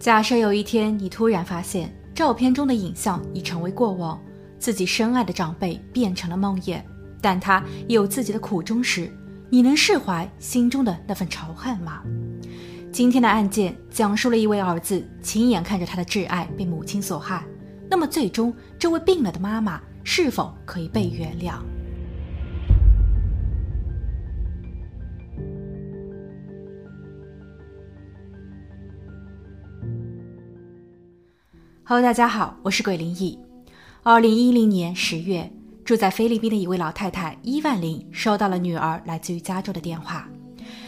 假设有一天你突然发现照片中的影像已成为过往，自己深爱的长辈变成了梦魇，但他也有自己的苦衷时，你能释怀心中的那份仇恨吗？今天的案件讲述了一位儿子亲眼看着他的挚爱被母亲所害，那么最终这位病了的妈妈是否可以被原谅？Hello，大家好，我是鬼灵异。二零一零年十月，住在菲律宾的一位老太太伊万琳收到了女儿来自于加州的电话。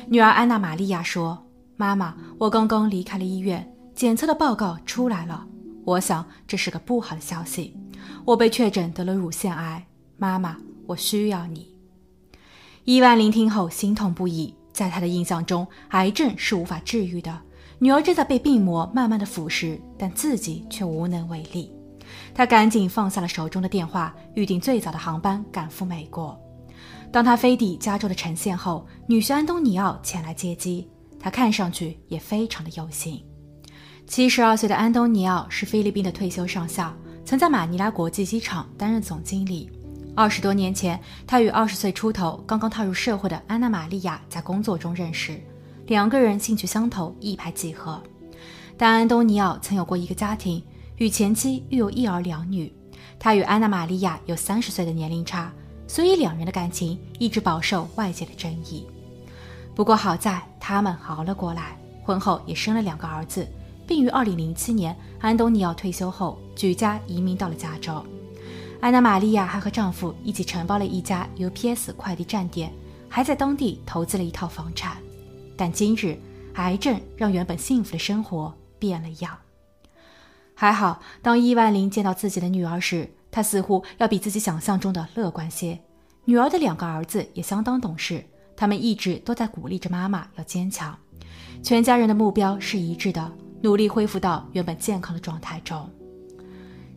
女儿安娜玛利亚说：“妈妈，我刚刚离开了医院，检测的报告出来了。我想这是个不好的消息，我被确诊得了乳腺癌。妈妈，我需要你。”伊万琳听后心痛不已，在她的印象中，癌症是无法治愈的。女儿正在被病魔慢慢的腐蚀，但自己却无能为力。他赶紧放下了手中的电话，预定最早的航班赶赴美国。当他飞抵加州的城县后，女婿安东尼奥前来接机，他看上去也非常的有心。七十二岁的安东尼奥是菲律宾的退休上校，曾在马尼拉国际机场担任总经理。二十多年前，他与二十岁出头、刚刚踏入社会的安娜玛利亚在工作中认识。两个人兴趣相投，一拍即合。但安东尼奥曾有过一个家庭，与前妻育有一儿两女。他与安娜玛利亚有三十岁的年龄差，所以两人的感情一直饱受外界的争议。不过好在他们熬了过来，婚后也生了两个儿子，并于二零零七年安东尼奥退休后举家移民到了加州。安娜玛利亚还和丈夫一起承包了一家 UPS 快递站点，还在当地投资了一套房产。但今日，癌症让原本幸福的生活变了样。还好，当伊万琳见到自己的女儿时，她似乎要比自己想象中的乐观些。女儿的两个儿子也相当懂事，他们一直都在鼓励着妈妈要坚强。全家人的目标是一致的，努力恢复到原本健康的状态中。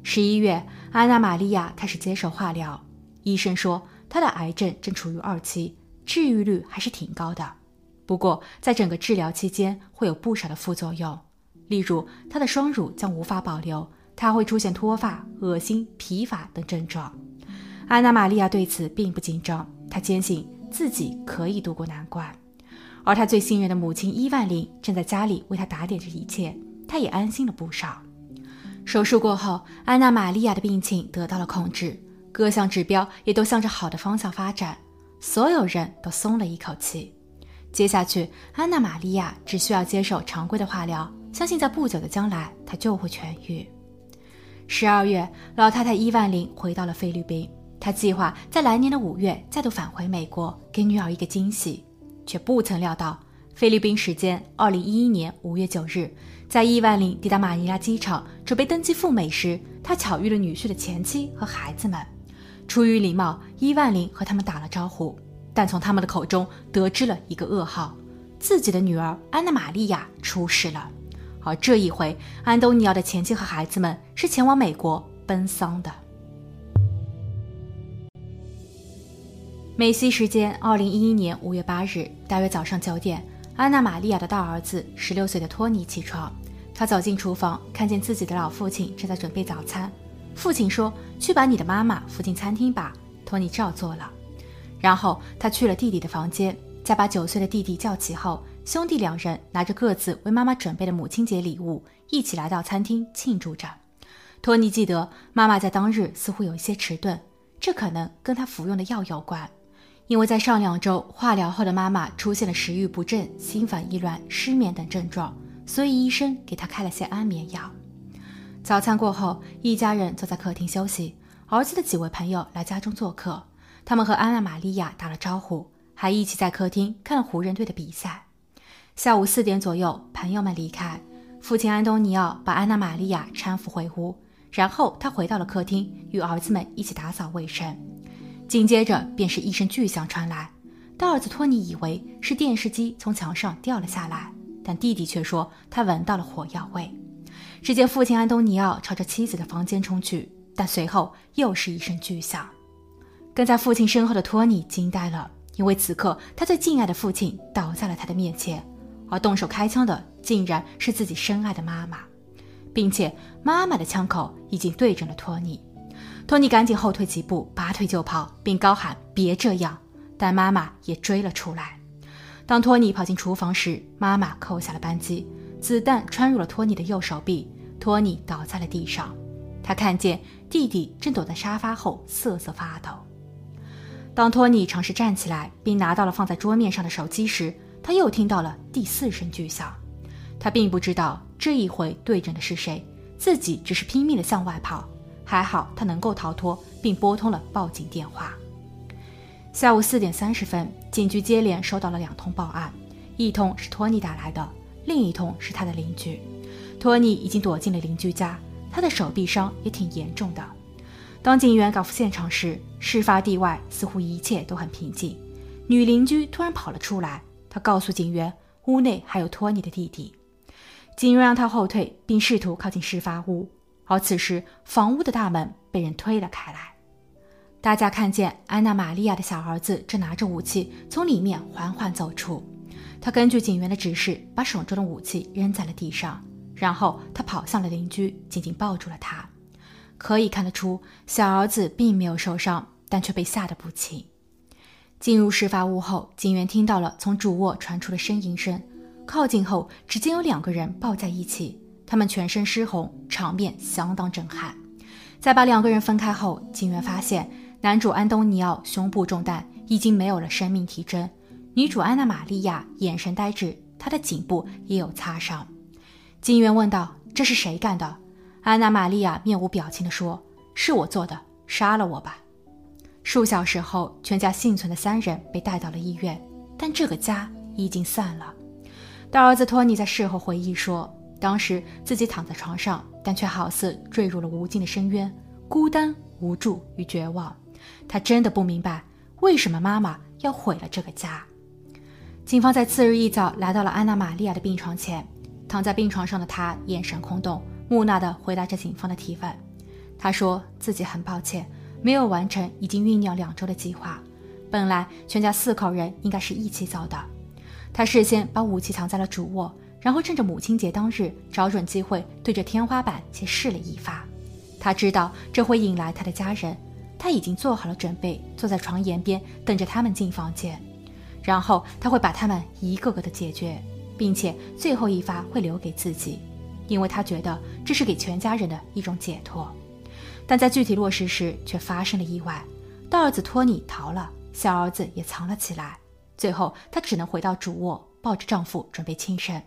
十一月，安娜玛利亚开始接受化疗，医生说她的癌症正处于二期，治愈率还是挺高的。不过，在整个治疗期间会有不少的副作用，例如她的双乳将无法保留，她会出现脱发、恶心、疲乏等症状。安娜玛利亚对此并不紧张，她坚信自己可以渡过难关。而她最信任的母亲伊万琳正在家里为她打点着一切，她也安心了不少。手术过后，安娜玛利亚的病情得到了控制，各项指标也都向着好的方向发展，所有人都松了一口气。接下去，安娜玛利亚只需要接受常规的化疗，相信在不久的将来，她就会痊愈。十二月，老太太伊万琳回到了菲律宾，她计划在来年的五月再度返回美国，给女儿一个惊喜，却不曾料到，菲律宾时间二零一一年五月九日，在伊万琳抵达马尼拉机场准备登机赴美时，她巧遇了女婿的前妻和孩子们。出于礼貌，伊万琳和他们打了招呼。但从他们的口中得知了一个噩耗：自己的女儿安娜玛利亚出事了。而这一回，安东尼奥的前妻和孩子们是前往美国奔丧的。美西时间二零一一年五月八日，大约早上九点，安娜玛利亚的大儿子十六岁的托尼起床，他走进厨房，看见自己的老父亲正在准备早餐。父亲说：“去把你的妈妈扶进餐厅吧。”托尼照做了。然后他去了弟弟的房间，在把九岁的弟弟叫起后，兄弟两人拿着各自为妈妈准备的母亲节礼物，一起来到餐厅庆祝着。托尼记得妈妈在当日似乎有一些迟钝，这可能跟他服用的药有关，因为在上两周化疗后的妈妈出现了食欲不振、心烦意乱、失眠等症状，所以医生给她开了些安眠药。早餐过后，一家人坐在客厅休息，儿子的几位朋友来家中做客。他们和安娜玛利亚打了招呼，还一起在客厅看了湖人队的比赛。下午四点左右，朋友们离开，父亲安东尼奥把安娜玛利亚搀扶回屋，然后他回到了客厅，与儿子们一起打扫卫生。紧接着便是一声巨响传来，大儿子托尼以为是电视机从墙上掉了下来，但弟弟却说他闻到了火药味。只见父亲安东尼奥朝着妻子的房间冲去，但随后又是一声巨响。跟在父亲身后的托尼惊呆了，因为此刻他最敬爱的父亲倒在了他的面前，而动手开枪的竟然是自己深爱的妈妈，并且妈妈的枪口已经对准了托尼。托尼赶紧后退几步，拔腿就跑，并高喊：“别这样！”但妈妈也追了出来。当托尼跑进厨房时，妈妈扣下了扳机，子弹穿入了托尼的右手臂，托尼倒在了地上。他看见弟弟正躲在沙发后瑟瑟发抖。当托尼尝试站起来，并拿到了放在桌面上的手机时，他又听到了第四声巨响。他并不知道这一回对准的是谁，自己只是拼命地向外跑。还好他能够逃脱，并拨通了报警电话。下午四点三十分，警局接连收到了两通报案，一通是托尼打来的，另一通是他的邻居。托尼已经躲进了邻居家，他的手臂伤也挺严重的。当警员赶赴现场时，事发地外似乎一切都很平静。女邻居突然跑了出来，她告诉警员，屋内还有托尼的弟弟。警员让他后退，并试图靠近事发屋。而此时，房屋的大门被人推了开来。大家看见安娜·玛利亚的小儿子正拿着武器从里面缓缓走出。他根据警员的指示，把手中的武器扔在了地上，然后他跑向了邻居，紧紧抱住了他。可以看得出，小儿子并没有受伤，但却被吓得不轻。进入事发屋后，警员听到了从主卧传出的呻吟声。靠近后，只见有两个人抱在一起。他们全身湿红，场面相当震撼。在把两个人分开后，警员发现男主安东尼奥胸部中弹，已经没有了生命体征；女主安娜玛利亚眼神呆滞，她的颈部也有擦伤。警员问道：“这是谁干的？”安娜玛利亚面无表情地说：“是我做的，杀了我吧。”数小时后，全家幸存的三人被带到了医院，但这个家已经散了。大儿子托尼在事后回忆说。当时自己躺在床上，但却好似坠入了无尽的深渊，孤单、无助与绝望。他真的不明白为什么妈妈要毁了这个家。警方在次日一早来到了安娜·玛利亚的病床前，躺在病床上的她眼神空洞，木讷地回答着警方的提问。他说自己很抱歉，没有完成已经酝酿两周的计划。本来全家四口人应该是一起走的。他事先把武器藏在了主卧。然后趁着母亲节当日，找准机会对着天花板先试了一发。他知道这会引来他的家人，他已经做好了准备，坐在床沿边等着他们进房间。然后他会把他们一个个的解决，并且最后一发会留给自己，因为他觉得这是给全家人的一种解脱。但在具体落实时，却发生了意外。大儿子托尼逃了，小儿子也藏了起来。最后，他只能回到主卧，抱着丈夫准备轻生。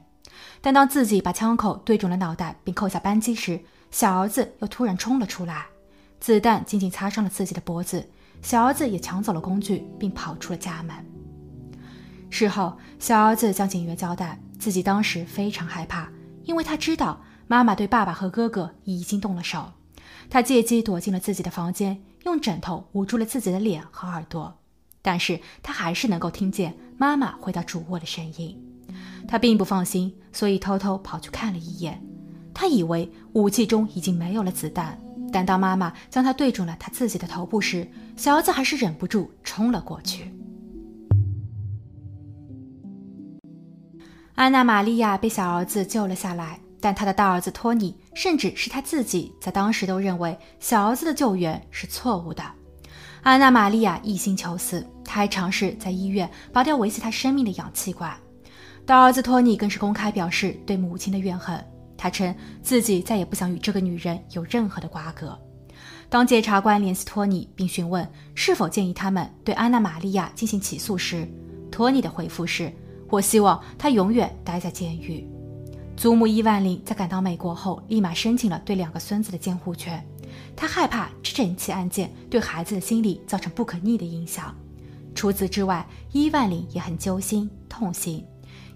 但当自己把枪口对准了脑袋并扣下扳机时，小儿子又突然冲了出来，子弹仅仅擦伤了自己的脖子，小儿子也抢走了工具并跑出了家门。事后，小儿子向警员交代，自己当时非常害怕，因为他知道妈妈对爸爸和哥哥已经动了手。他借机躲进了自己的房间，用枕头捂住了自己的脸和耳朵，但是他还是能够听见妈妈回到主卧的声音。他并不放心，所以偷偷跑去看了一眼。他以为武器中已经没有了子弹，但当妈妈将它对准了他自己的头部时，小儿子还是忍不住冲了过去。安娜·玛利亚被小儿子救了下来，但他的大儿子托尼，甚至是他自己，在当时都认为小儿子的救援是错误的。安娜·玛利亚一心求死，他还尝试在医院拔掉维系他生命的氧气管。大儿子托尼更是公开表示对母亲的怨恨。他称自己再也不想与这个女人有任何的瓜葛。当检察官联系托尼并询问是否建议他们对安娜·玛利亚进行起诉时，托尼的回复是：“我希望他永远待在监狱。”祖母伊万琳在赶到美国后，立马申请了对两个孙子的监护权。他害怕这整起案件对孩子的心理造成不可逆的影响。除此之外，伊万琳也很揪心痛心。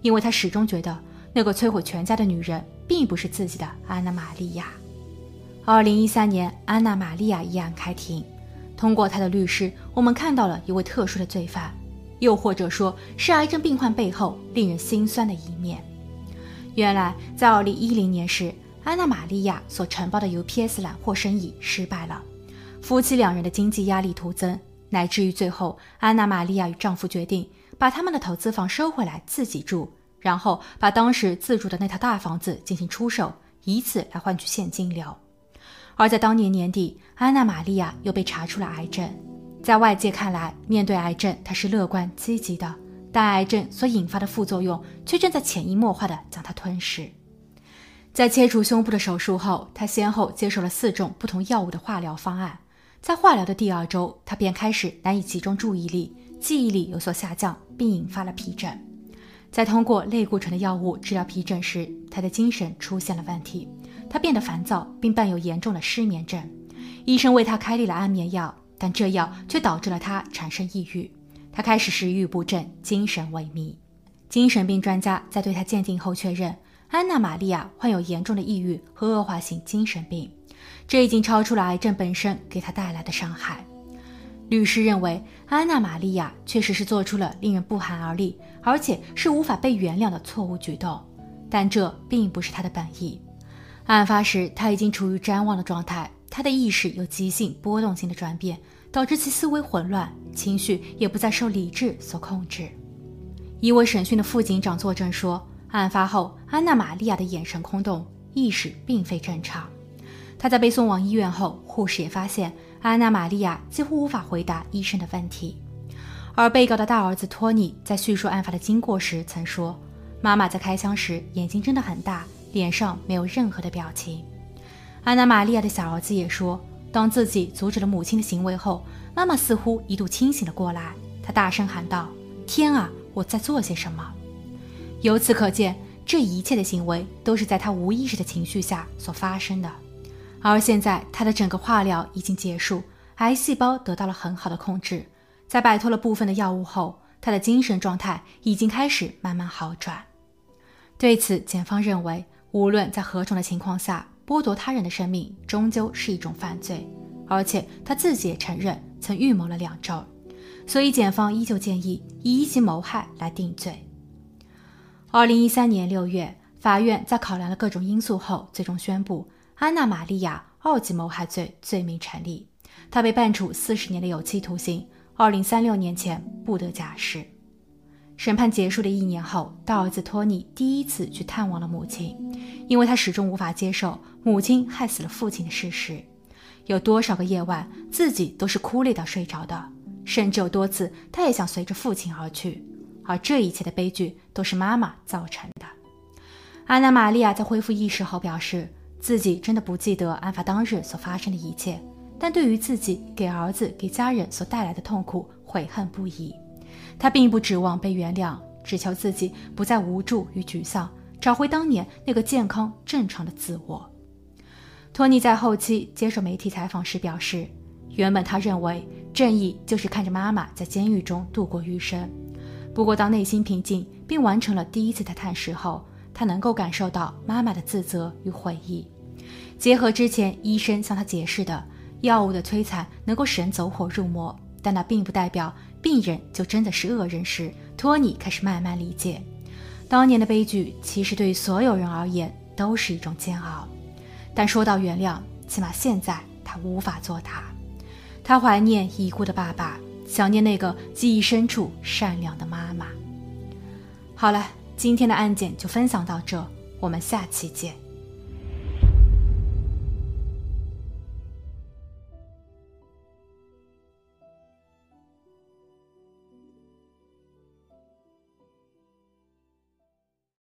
因为他始终觉得那个摧毁全家的女人并不是自己的安娜·玛利亚。二零一三年，安娜·玛利亚一案开庭，通过他的律师，我们看到了一位特殊的罪犯，又或者说是癌症病患背后令人心酸的一面。原来，在二零一零年时，安娜·玛利亚所承包的 UPS 揽货生意失败了，夫妻两人的经济压力徒增，乃至于最后，安娜·玛利亚与丈夫决定。把他们的投资房收回来自己住，然后把当时自住的那套大房子进行出售，以此来换取现金流。而在当年年底，安娜玛利亚又被查出了癌症。在外界看来，面对癌症，他是乐观积极的，但癌症所引发的副作用却正在潜移默化地将他吞噬。在切除胸部的手术后，他先后接受了四种不同药物的化疗方案。在化疗的第二周，他便开始难以集中注意力，记忆力有所下降，并引发了皮疹。在通过类固醇的药物治疗皮疹时，他的精神出现了问题。他变得烦躁，并伴有严重的失眠症。医生为他开立了安眠药，但这药却导致了他产生抑郁。他开始食欲不振，精神萎靡。精神病专家在对他鉴定后确认，安娜·玛利亚患有严重的抑郁和恶化性精神病，这已经超出了癌症本身给他带来的伤害。律师认为，安娜·玛利亚确实是做出了令人不寒而栗，而且是无法被原谅的错误举动，但这并不是他的本意。案发时，他已经处于谵妄的状态，他的意识有急性波动性的转变，导致其思维混乱，情绪也不再受理智所控制。一位审讯的副警长作证说，案发后，安娜·玛利亚的眼神空洞，意识并非正常。他在被送往医院后，护士也发现安娜·玛利亚几乎无法回答医生的问题。而被告的大儿子托尼在叙述案发的经过时曾说：“妈妈在开枪时眼睛睁得很大。”脸上没有任何的表情。安娜·玛利亚的小儿子也说，当自己阻止了母亲的行为后，妈妈似乎一度清醒了过来。她大声喊道：“天啊，我在做些什么？”由此可见，这一切的行为都是在他无意识的情绪下所发生的。而现在，他的整个化疗已经结束，癌细胞得到了很好的控制。在摆脱了部分的药物后，他的精神状态已经开始慢慢好转。对此，检方认为。无论在何种的情况下，剥夺他人的生命终究是一种犯罪，而且他自己也承认曾预谋了两周，所以检方依旧建议以一级谋害来定罪。二零一三年六月，法院在考量了各种因素后，最终宣布安娜·玛利亚二级谋害罪罪名成立，她被判处四十年的有期徒刑，二零三六年前不得假释。审判结束的一年后，大儿子托尼第一次去探望了母亲，因为他始终无法接受母亲害死了父亲的事实。有多少个夜晚，自己都是哭累到睡着的，甚至有多次，他也想随着父亲而去。而这一切的悲剧都是妈妈造成的。安娜·玛利亚在恢复意识后表示，自己真的不记得案发当日所发生的一切，但对于自己给儿子、给家人所带来的痛苦，悔恨不已。他并不指望被原谅，只求自己不再无助与沮丧，找回当年那个健康正常的自我。托尼在后期接受媒体采访时表示，原本他认为正义就是看着妈妈在监狱中度过余生。不过，当内心平静并完成了第一次的探视后，他能够感受到妈妈的自责与悔意。结合之前医生向他解释的，药物的摧残能够使人走火入魔，但那并不代表。病人就真的是恶人时，托尼开始慢慢理解，当年的悲剧其实对所有人而言都是一种煎熬。但说到原谅，起码现在他无法做他。他怀念已故的爸爸，想念那个记忆深处善良的妈妈。好了，今天的案件就分享到这，我们下期见。